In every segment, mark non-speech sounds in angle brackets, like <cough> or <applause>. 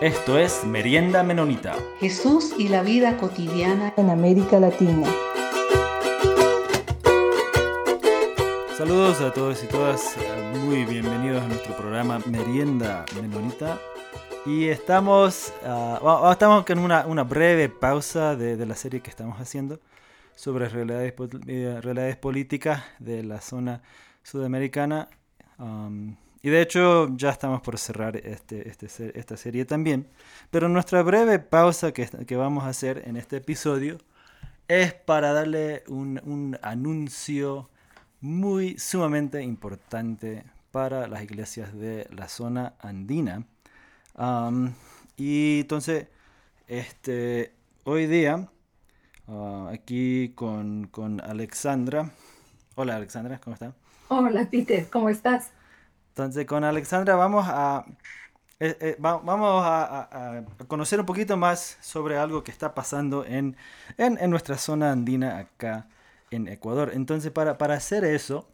Esto es Merienda Menonita. Jesús y la vida cotidiana en América Latina. Saludos a todos y todas, muy bienvenidos a nuestro programa Merienda Menonita. Y estamos, uh, estamos con una, una breve pausa de, de, la serie que estamos haciendo sobre realidades, eh, realidades políticas de la zona sudamericana. Um, y de hecho ya estamos por cerrar este, este, esta serie también. Pero nuestra breve pausa que, que, vamos a hacer en este episodio es para darle un, un anuncio muy sumamente importante para las iglesias de la zona andina. Y entonces, este, hoy día, uh, aquí con, con Alexandra. Hola Alexandra, ¿cómo estás? Hola Peter, ¿cómo estás? Entonces con Alexandra vamos a, eh, eh, a, conocer un poquito más sobre algo que está pasando en, nuestra zona andina acá en Ecuador. Entonces para, hacer eso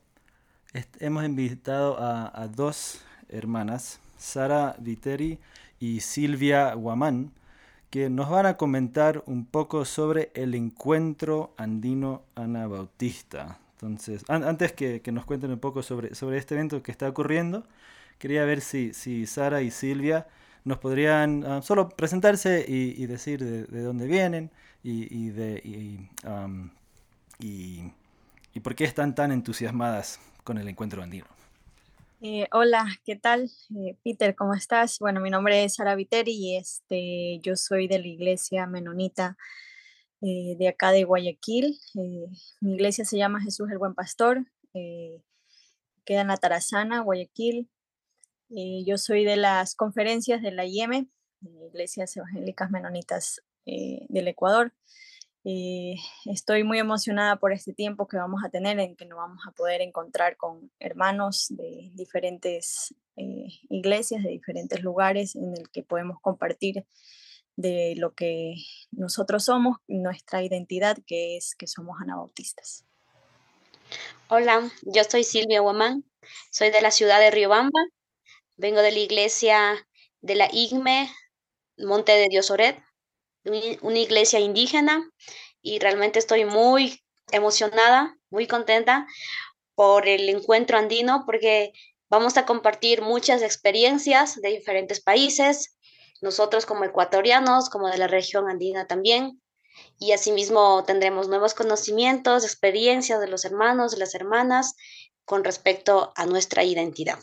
hemos invitado a, dos hermanas, Sara Viteri y Silvia Guamán, que nos van a comentar un poco sobre el encuentro andino anabautista. Entonces, antes que, nos cuenten un poco sobre, sobre este evento que está ocurriendo, quería ver si, si Sara y Silvia nos podrían ah, solo presentarse y, decir de, dónde vienen y, de, y, por qué están tan entusiasmadas con el encuentro andino. Eh, hola, ¿qué tal? Eh, Peter, ¿cómo estás? Bueno, mi nombre es Sara Viteri y este, yo soy de la iglesia menonita eh, de acá de Guayaquil. Eh, mi iglesia se llama Jesús el Buen Pastor, eh, queda en la Tarazana, Guayaquil. yo soy de las conferencias de la IEM, Iglesias Evangélicas Menonitas del Ecuador. estoy muy emocionada por este tiempo que vamos a tener en que nos vamos a poder encontrar con hermanos de diferentes iglesias, de diferentes lugares, en el que podemos compartir de lo que nosotros somos, nuestra identidad, que es que somos anabautistas. Hola, yo soy Silvia Guamán, soy de la ciudad de Riobamba, vengo de la iglesia de la IGME, Monte de Dios Oret, una iglesia indígena, y realmente estoy muy emocionada, muy contenta por el encuentro andino, porque vamos a compartir muchas experiencias de diferentes países, nosotros como ecuatorianos, como de la región andina también. Y asimismo tendremos nuevos conocimientos, experiencias de los hermanos, de las hermanas con respecto a nuestra identidad.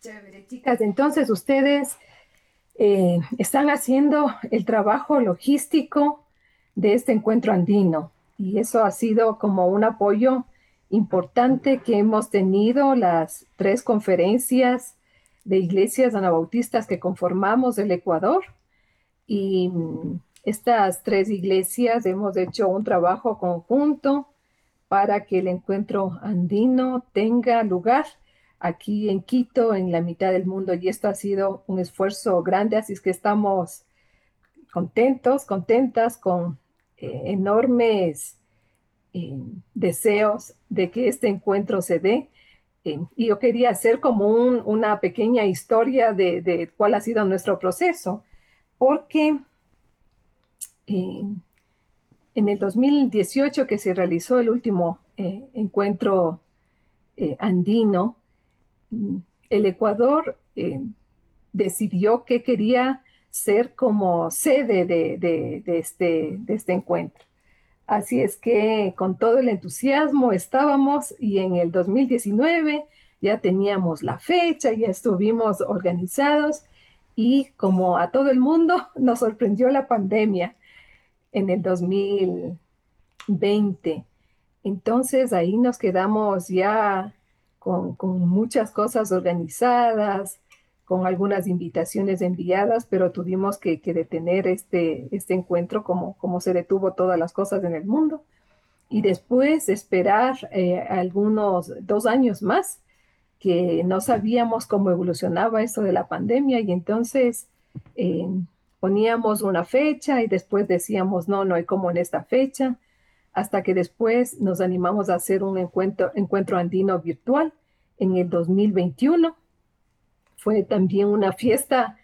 Chévere, chicas. Entonces ustedes eh, están haciendo el trabajo logístico de este encuentro andino y eso ha sido como un apoyo importante que hemos tenido las tres conferencias de iglesias anabautistas que conformamos el Ecuador. Y mm, estas tres iglesias hemos hecho un trabajo conjunto para que el encuentro andino tenga lugar aquí en Quito, en la mitad del mundo. Y esto ha sido un esfuerzo grande, así es que estamos contentos, contentas con eh, enormes deseos de que este encuentro se dé. y yo quería hacer como una pequeña historia de, cuál ha sido nuestro proceso, porque en el 2018 que se realizó el último eh, encuentro eh, andino, el Ecuador eh, decidió que quería ser como sede de, este, de este encuentro. Así es que con todo el entusiasmo estábamos y en el 2019 ya teníamos la fecha, ya estuvimos organizados y como a todo el mundo <laughs> nos sorprendió la pandemia en el 2020. Entonces ahí nos quedamos ya con, con muchas cosas organizadas, con algunas invitaciones enviadas, pero tuvimos que, detener este, este encuentro como, como se detuvo todas las cosas en el mundo. Y después esperar eh, algunos dos años más, que no sabíamos cómo evolucionaba esto de la pandemia y entonces eh, poníamos una fecha y después decíamos, no, no hay como en esta fecha. hasta que después nos animamos a hacer un encuentro, encuentro andino virtual en el 2021. Fue también una fiesta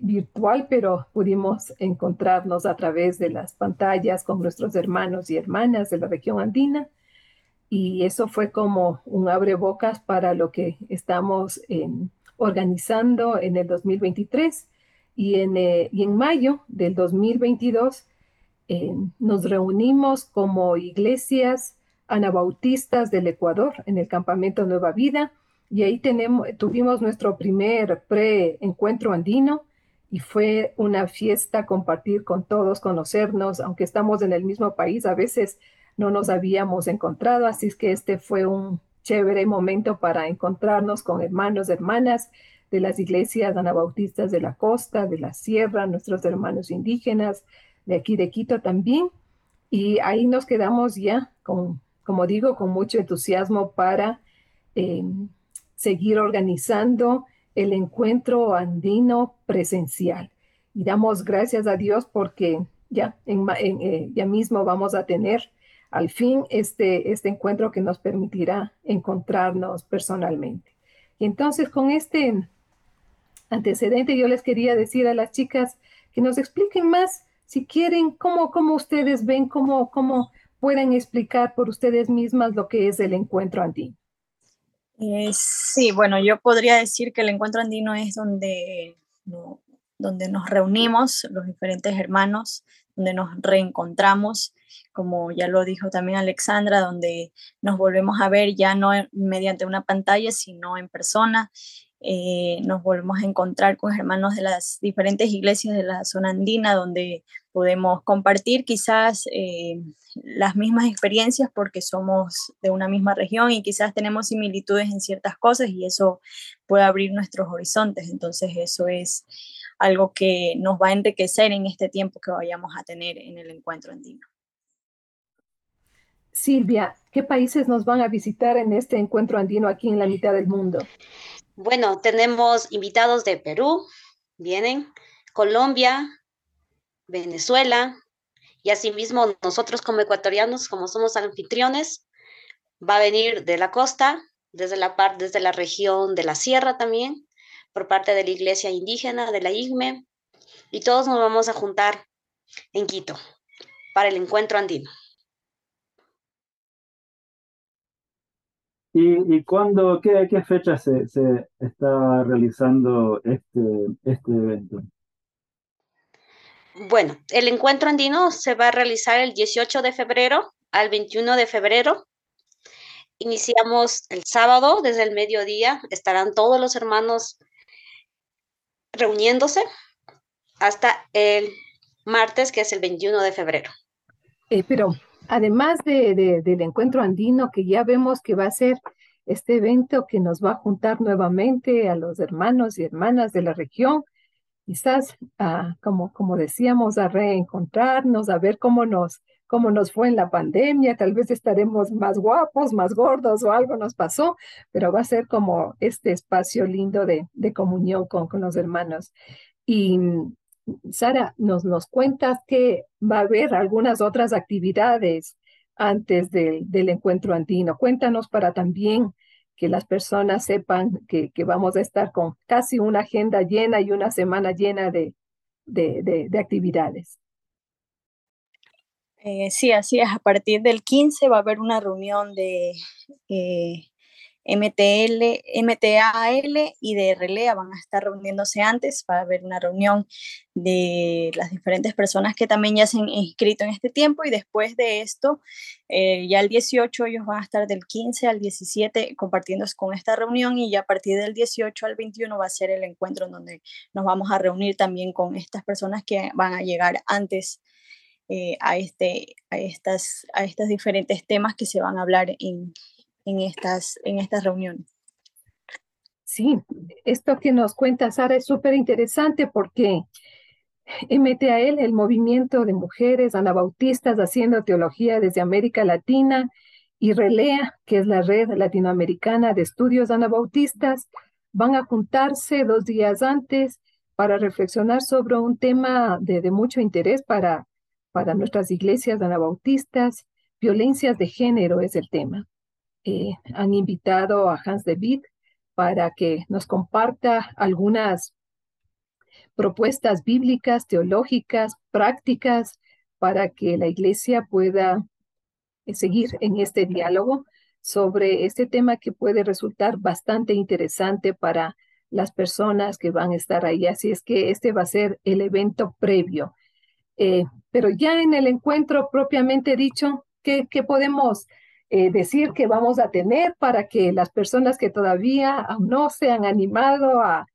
virtual, pero pudimos encontrarnos a través de las pantallas con nuestros hermanos y hermanas de la región andina. Y eso fue como un abrebocas para lo que estamos organizando en el 2023. Y en, eh, y en mayo del 2022 eh, nos reunimos como iglesias anabautistas del Ecuador en el campamento Nueva Vida y ahí tenemos, tuvimos nuestro primer pre-encuentro andino y fue una fiesta compartir con todos, conocernos, aunque estamos en el mismo país, a veces no nos habíamos encontrado, así es que este fue un chévere momento para encontrarnos con hermanos, hermanas de las iglesias anabautistas de la costa, de la sierra, nuestros hermanos indígenas, de aquí de Quito también. Y ahí nos quedamos ya, con, como digo, con mucho entusiasmo para eh, seguir organizando el encuentro andino presencial. Y damos gracias a Dios porque ya, en, eh, ya mismo vamos a tener al fin este, este encuentro que nos permitirá encontrarnos personalmente. Y entonces con este antecedente yo les quería decir a las chicas que nos expliquen más si quieren, cómo, cómo ustedes ven, cómo, cómo pueden explicar por ustedes mismas lo que es el encuentro andino. Eh, sí, bueno, yo podría decir que el encuentro andino es donde, donde nos reunimos los diferentes hermanos, donde nos reencontramos, como ya lo dijo también Alexandra, donde nos volvemos a ver ya no mediante una pantalla, sino en persona eh, nos volvemos a encontrar con hermanos de las diferentes iglesias de la zona andina donde podemos compartir quizás eh, las mismas experiencias porque somos de una misma región y quizás tenemos similitudes en ciertas cosas y eso puede abrir nuestros horizontes. Entonces eso es algo que nos va a enriquecer en este tiempo que vayamos a tener en el encuentro andino. Silvia, ¿qué países nos van a visitar en este encuentro andino aquí en la mitad del mundo? Bueno, tenemos invitados de Perú, vienen, Colombia, Venezuela, y asimismo nosotros como ecuatorianos, como somos anfitriones, va a venir de la costa, desde la, parte, desde la región de la sierra también, por parte de la iglesia indígena, de la IGME, y todos nos vamos a juntar en Quito para el encuentro andino. ¿Y, y cuándo, qué, qué fecha se, se está realizando este, este evento? Bueno, el encuentro andino se va a realizar el 18 de febrero al 21 de febrero. Iniciamos el sábado desde el mediodía. Estarán todos los hermanos reuniéndose hasta el martes, que es el 21 de febrero. Eh, pero además de, del encuentro andino, que ya vemos que va a ser este evento que nos va a juntar nuevamente a los hermanos y hermanas de la región, quizás, como, como decíamos, a reencontrarnos, a ver cómo nos, cómo nos fue en la pandemia, tal vez estaremos más guapos, más gordos o algo nos pasó, pero va a ser como este espacio lindo de, de comunión con, con los hermanos. Y Sara, nos, nos cuentas que va a haber algunas otras actividades antes del, del encuentro andino. Cuéntanos para también que las personas sepan que, que, vamos a estar con casi una agenda llena y una semana llena de, de, de, actividades. Eh, sí, así es. A partir del 15 va a haber una reunión de eh, MTL, MTAL y de Relea van a estar reuniéndose antes, va a haber una reunión de las diferentes personas que también ya se han inscrito en este tiempo. Y después de esto, eh, ya el 18 ellos van a estar del 15 al 17 compartiendo con esta reunión. Y ya a partir del 18 al 21 va a ser el encuentro en donde nos vamos a reunir también con estas personas que van a llegar antes eh, a, este, a, estas, a estos diferentes temas que se van a hablar en, en estas, en estas reuniones. Sí, esto que nos cuenta Sara es súper interesante porque MTAL, el movimiento de mujeres anabautistas haciendo teología desde América Latina, y RELEA, que es la red latinoamericana de estudios anabautistas, van a juntarse dos días antes para reflexionar sobre un tema de, de mucho interés para, para nuestras iglesias anabautistas, violencias de género es el tema. Eh, han invitado a Hans de para que nos comparta algunas propuestas bíblicas, teológicas, prácticas, para que la iglesia pueda eh, seguir en este diálogo sobre este tema que puede resultar bastante interesante para las personas que van a estar ahí. Así es que este va a ser el evento previo. Eh, pero ya en el encuentro propiamente dicho, ¿qué, podemos eh, decir que vamos a tener para que las personas que todavía aún no se han animado a,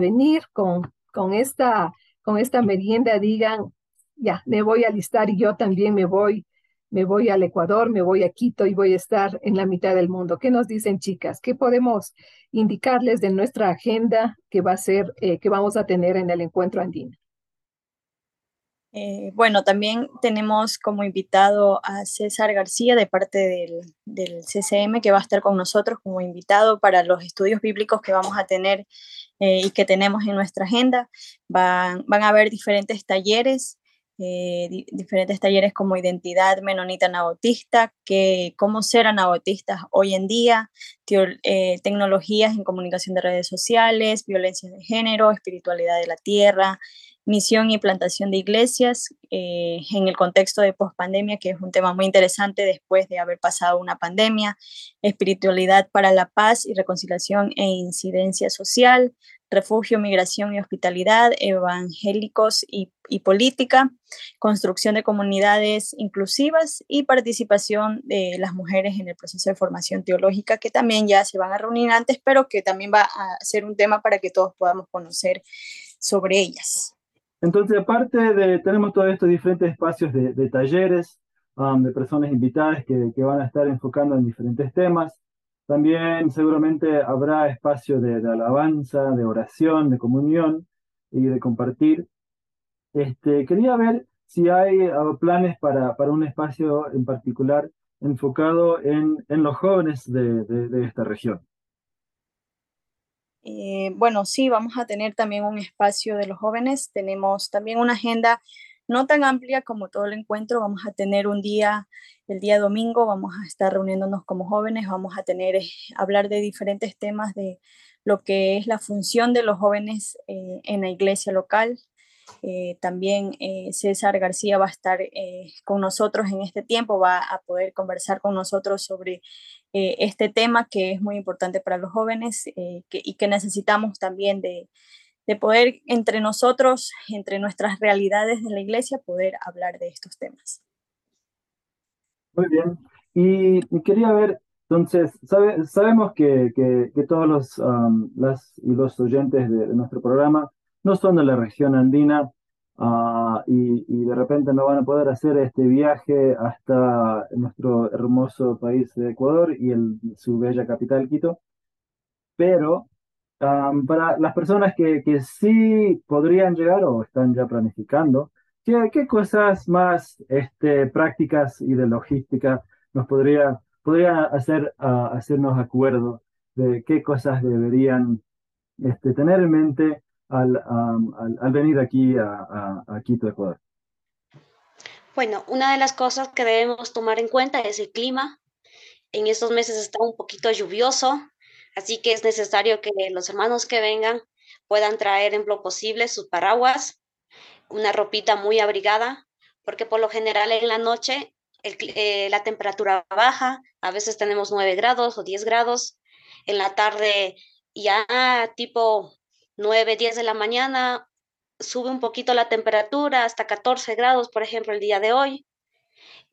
venir con, con, esta, con esta merienda digan, ya, me voy a listar y yo también me voy me voy al Ecuador, me voy a Quito y voy a estar en la mitad del mundo. ¿Qué nos dicen chicas? ¿Qué podemos indicarles de nuestra agenda que va a ser, eh, que vamos a tener en el encuentro andino? Eh, bueno, también tenemos como invitado a César García de parte del, CCM que va a estar con nosotros como invitado para los estudios bíblicos que vamos a tener eh, y que tenemos en nuestra agenda. Van, a haber diferentes talleres eh, diferentes talleres como identidad menonita anabautista, que cómo ser anabautistas hoy en día, tecnologías en comunicación de redes sociales, violencia de género, espiritualidad de la tierra, misión y plantación de iglesias eh, en el contexto de pospandemia, que es un tema muy interesante después de haber pasado una pandemia, espiritualidad para la paz y reconciliación e incidencia social, refugio, migración y hospitalidad, evangélicos y, política, construcción de comunidades inclusivas y participación de las mujeres en el proceso de formación teológica, que también ya se van a reunir antes, pero que también va a ser un tema para que todos podamos conocer sobre ellas. Entonces, aparte de, tenemos todos estos diferentes espacios de, talleres, um, de personas invitadas que, van a estar enfocando en diferentes temas. También seguramente habrá espacio de, alabanza, de oración, de comunión y de compartir. Este, quería ver si hay uh, planes para, un espacio en particular enfocado en, los jóvenes de, esta región. Eh, bueno, sí, vamos a tener también un espacio de los jóvenes. Tenemos también una agenda no tan amplia como todo el encuentro. Vamos a tener un día, el día domingo, vamos a estar reuniéndonos como jóvenes, vamos a tener, eh, hablar de diferentes temas de lo que es la función de los jóvenes eh, en la iglesia local. Eh, también César García va a estar con nosotros en este tiempo, va a poder conversar con nosotros sobre este tema que es muy importante para los jóvenes y que necesitamos también de, de poder entre nosotros, entre nuestras realidades de la iglesia, poder hablar de estos temas. Muy bien. Y, quería ver, entonces, sabemos que, todos los, y los oyentes de, nuestro programa no son de la región andina ah, y, de repente no van a poder hacer este viaje hasta nuestro hermoso país de Ecuador y su bella capital, Quito. Pero para las personas que, sí podrían llegar o están ya planificando, ¿qué, cosas más este, prácticas y de logística nos podría, podría hacer hacernos acuerdo de qué cosas deberían este, tener en mente al, al, venir aquí a, a, Quito, Ecuador? Bueno, una de las cosas que debemos tomar en cuenta es el clima. En estos meses está un poquito lluvioso, Así que es necesario que los hermanos que vengan puedan traer en lo posible sus paraguas, una ropita muy abrigada, porque por lo general en la noche eh, la temperatura baja, a veces tenemos 9 grados o 10 grados, en la tarde ya tipo 9, 10 de la mañana sube un poquito la temperatura hasta 14 grados, por ejemplo, el día de hoy,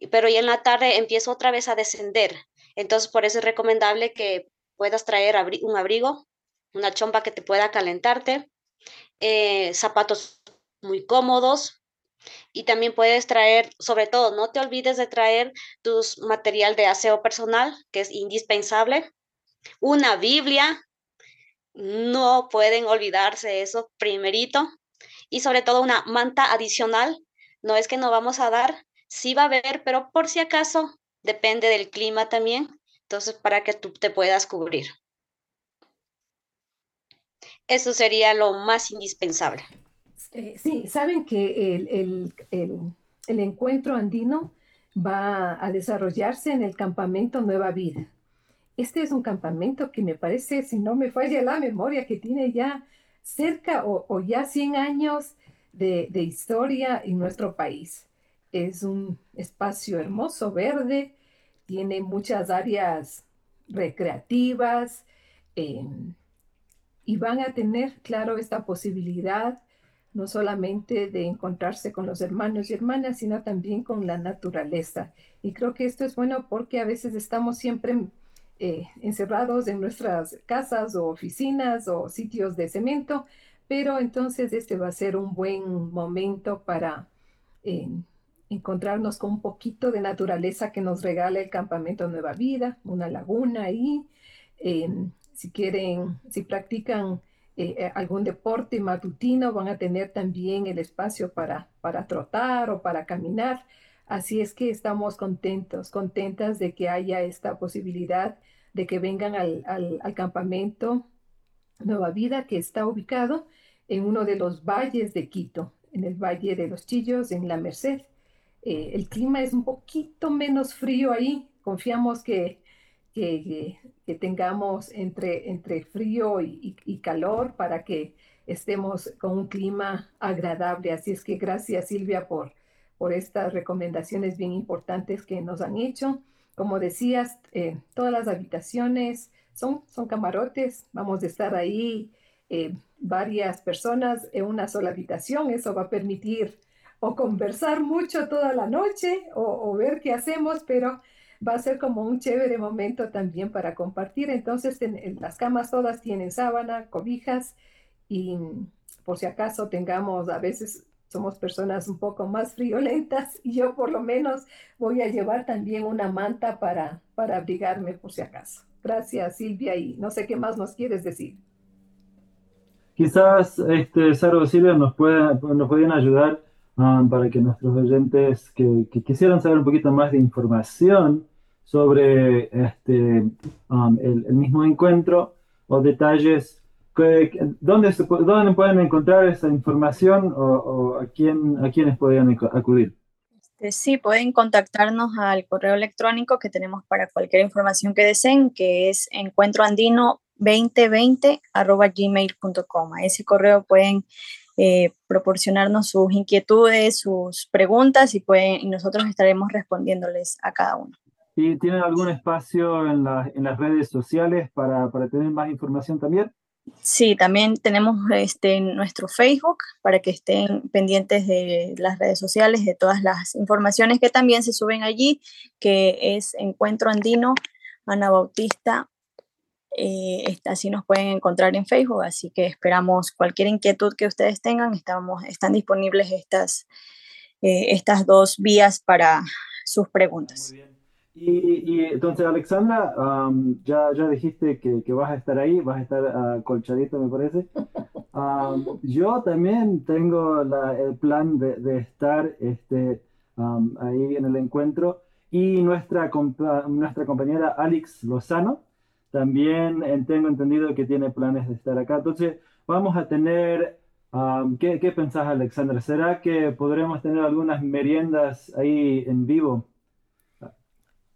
pero ya en la tarde empieza otra vez a descender. Entonces, por eso es recomendable que puedas traer un abrigo, una chompa que te pueda calentarte, eh, zapatos muy cómodos y también puedes traer, sobre todo, no te olvides de traer tu material de aseo personal, que es indispensable, una Biblia, no pueden olvidarse eso primerito, y sobre todo una manta adicional, no es que no vamos a dar, sí va a haber, pero por si acaso, depende del clima también, entonces para que tú te puedas cubrir. Eso sería lo más indispensable. Eh, sí, saben que el, encuentro andino va a desarrollarse en el campamento Nueva Vida. Este es un campamento que me parece, si no me falla la memoria, que tiene ya cerca o, ya 100 años de, historia en nuestro país. Es un espacio hermoso, verde, tiene muchas áreas recreativas em, y van a tener, claro, esta posibilidad no solamente de encontrarse con los hermanos y hermanas, sino también con la naturaleza. Y creo que esto es bueno porque a veces estamos siempre eh, encerrados en nuestras casas o oficinas o sitios de cemento, pero entonces este va a ser un buen momento para eh, encontrarnos con un poquito de naturaleza que nos regala el campamento Nueva Vida, una laguna ahí. Eh, si quieren, si practican algún deporte matutino, van a tener también el espacio para, para trotar o para caminar. Así es que estamos contentos, contentas de que haya esta posibilidad de que vengan al, al, campamento Nueva Vida, que está ubicado en uno de los valles de Quito, en el Valle de los Chillos, en la Merced. Eh, el clima es un poquito menos frío ahí. Confiamos que que, tengamos entre, entre frío y, calor para que estemos con un clima agradable. Así es que gracias Silvia por, por estas recomendaciones bien importantes que nos han hecho. Como decías, eh, todas las habitaciones son, son camarotes, vamos a estar ahí eh, varias personas en una sola habitación. Eso va a permitir o conversar mucho toda la noche o, ver qué hacemos, pero va a ser como un chévere momento también para compartir. Entonces, las camas todas tienen sábana, cobijas y por si acaso tengamos, a veces somos personas un poco más friolentas y yo por lo menos voy a llevar también una manta para, para abrigarme por si acaso. Gracias Silvia y no sé qué más nos quieres decir. Quizás este, Sara o Silvia nos, pueda, nos pueden ayudar um, para que nuestros oyentes que, que, quisieran saber un poquito más de información sobre este, um, el, mismo encuentro o detalles. ¿Dónde, ¿Dónde pueden encontrar esa información o, a, quién, a quiénes podrían acudir? Este, sí, pueden contactarnos al correo electrónico que tenemos para cualquier información que deseen, que es encuentroandino2020 gmail.com. A ese correo pueden eh, proporcionarnos sus inquietudes, sus preguntas y, pueden, y nosotros estaremos respondiéndoles a cada uno. ¿Y tienen algún espacio en, en las redes sociales para, para, tener más información también? Sí, también tenemos este, nuestro Facebook para que estén pendientes de las redes sociales, de todas las informaciones que también se suben allí, que es Encuentro Andino, Ana Bautista. Eh, así nos pueden encontrar en Facebook, así que esperamos cualquier inquietud que ustedes tengan, estamos, están disponibles estas, eh, estas dos vías para sus preguntas. Muy bien. Y, entonces, Alexandra, ya, ya dijiste que, que, vas a estar ahí, vas a estar uh, colchadito, me parece. <laughs> yo también tengo la, el plan de, de estar este, ahí en el encuentro. Y nuestra, nuestra compañera Alex Lozano también tengo entendido que tiene planes de estar acá. Entonces, vamos a tener ¿qué, ¿Qué pensás, Alexandra? ¿Será que podremos tener algunas meriendas ahí en vivo?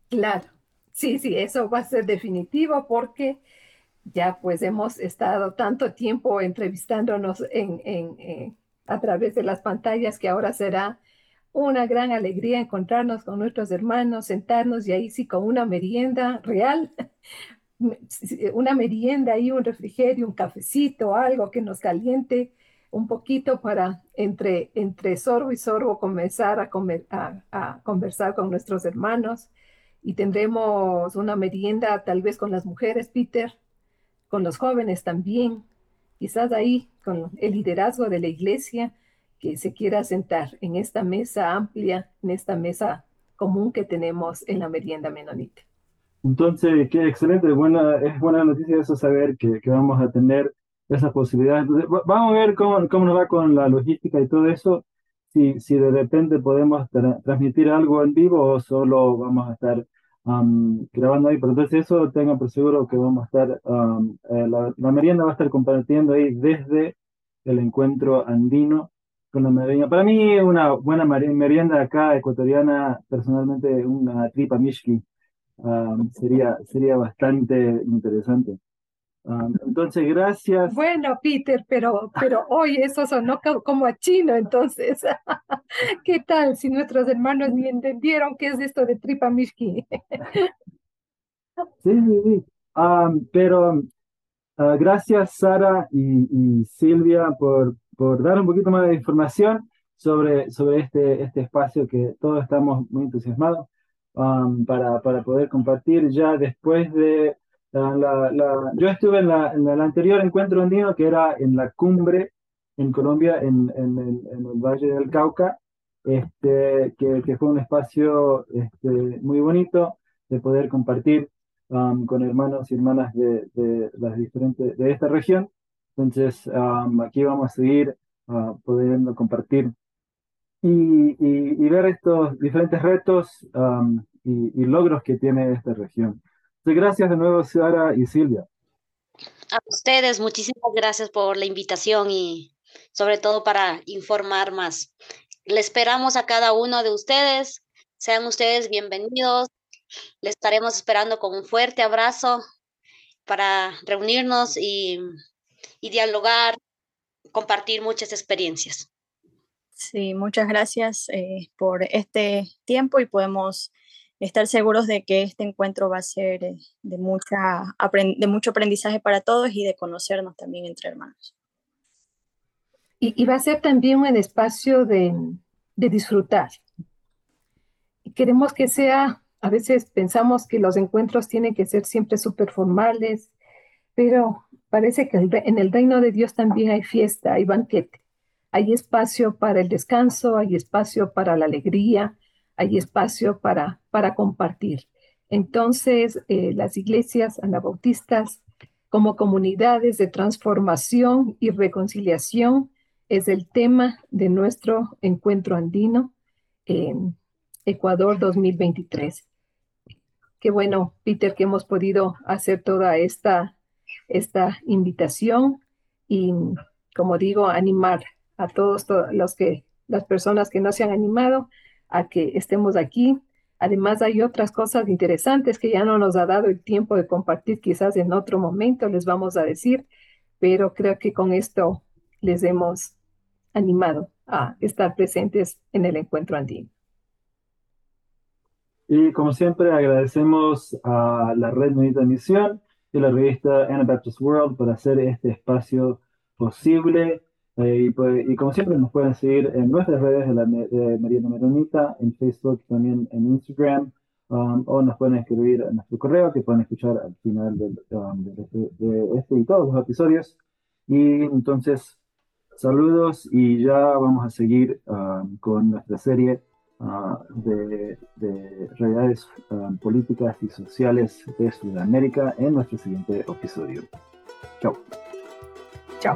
Claro, sí, sí, eso va a ser definitivo porque ya pues hemos estado tanto tiempo entrevistándonos en, eh, a través de las pantallas que ahora será una gran alegría encontrarnos con nuestros hermanos, sentarnos y ahí sí con una merienda real, <laughs> una merienda y un refrigerio, un cafecito, algo que nos caliente un poquito para entre, entre sorbo y sorbo comenzar a, a conversar con nuestros hermanos y tendremos una merienda tal vez con las mujeres, Peter, con los jóvenes también, quizás ahí con el liderazgo de la iglesia que se quiera sentar en esta mesa amplia, en esta mesa común que tenemos en la merienda menonita. Entonces, qué excelente, buena, es buena noticia eso saber que, que vamos a tener esa posibilidad. vamos a ver cómo, cómo, nos va con la logística y todo eso, si, si de repente podemos transmitir algo en vivo o solo vamos a estar grabando ahí, pero entonces eso tengan por seguro que vamos a estar, eh, la, merienda va a estar compartiendo ahí desde el encuentro andino con la merienda. Para mí, una buena merienda acá ecuatoriana, personalmente, una tripa mishki, um, sería, sería bastante interesante. Um, entonces, gracias. Bueno, Peter, pero, pero hoy eso sonó como a chino, entonces, <laughs> ¿qué tal si nuestros hermanos ni entendieron qué es esto de tripa mishki? sí, sí, sí. Um, pero uh, gracias, Sara y, y Silvia, por por dar un poquito más de información sobre, sobre este, este espacio que todos estamos muy entusiasmados um, para, para, poder compartir ya después de la, la, yo estuve en, la, en, el anterior encuentro andino que era en la cumbre en Colombia, en, en, en el, Valle del Cauca, este, que, que fue un espacio este, muy bonito de poder compartir um, con hermanos y hermanas de, de, las diferentes, de esta región entonces, aquí vamos a seguir uh, pudiendo compartir y, y, ver estos diferentes retos y, logros que tiene esta región. Gracias de nuevo, Sara y Silvia. A ustedes, muchísimas gracias por la invitación y sobre todo para informar más. Le esperamos a cada uno de ustedes. Sean ustedes bienvenidos. Le estaremos esperando con un fuerte abrazo para reunirnos y y dialogar, compartir muchas experiencias. Sí, muchas gracias eh, por este tiempo y podemos estar seguros de que este encuentro va a ser eh, de, mucha, de mucho aprendizaje para todos y de conocernos también entre hermanos. Y, va a ser también un espacio de, de disfrutar. Queremos que sea, a veces pensamos que los encuentros tienen que ser siempre súper formales, pero parece que en el reino de Dios también hay fiesta, hay banquete, hay espacio para el descanso, hay espacio para la alegría, hay espacio para, para compartir. Entonces, eh, las iglesias anabautistas como comunidades de transformación y reconciliación es el tema de nuestro encuentro andino en Ecuador 2023. Qué bueno, Peter, que hemos podido hacer toda esta esta invitación y, como digo, animar a todos, los que, las personas que no se han animado a que estemos aquí. Además, hay otras cosas interesantes que ya no nos ha dado el tiempo de compartir, quizás en otro momento les vamos a decir, pero creo que con esto les hemos animado a estar presentes en el encuentro andino. Y como siempre, agradecemos a la Red Unida de Misión de la revista Anabaptist World para hacer este espacio posible. Eh, pues, y, como siempre nos pueden seguir en nuestras redes de, la, de Meronita, en Facebook, también en Instagram, um, o nos pueden escribir a nuestro correo que pueden escuchar al final um, de, este y todos los episodios. Y entonces, saludos y ya vamos a seguir um, con nuestra serie Ah, de, realidades ah, políticas y sociales de Sudamérica en nuestro siguiente episodio. Chao. Chao.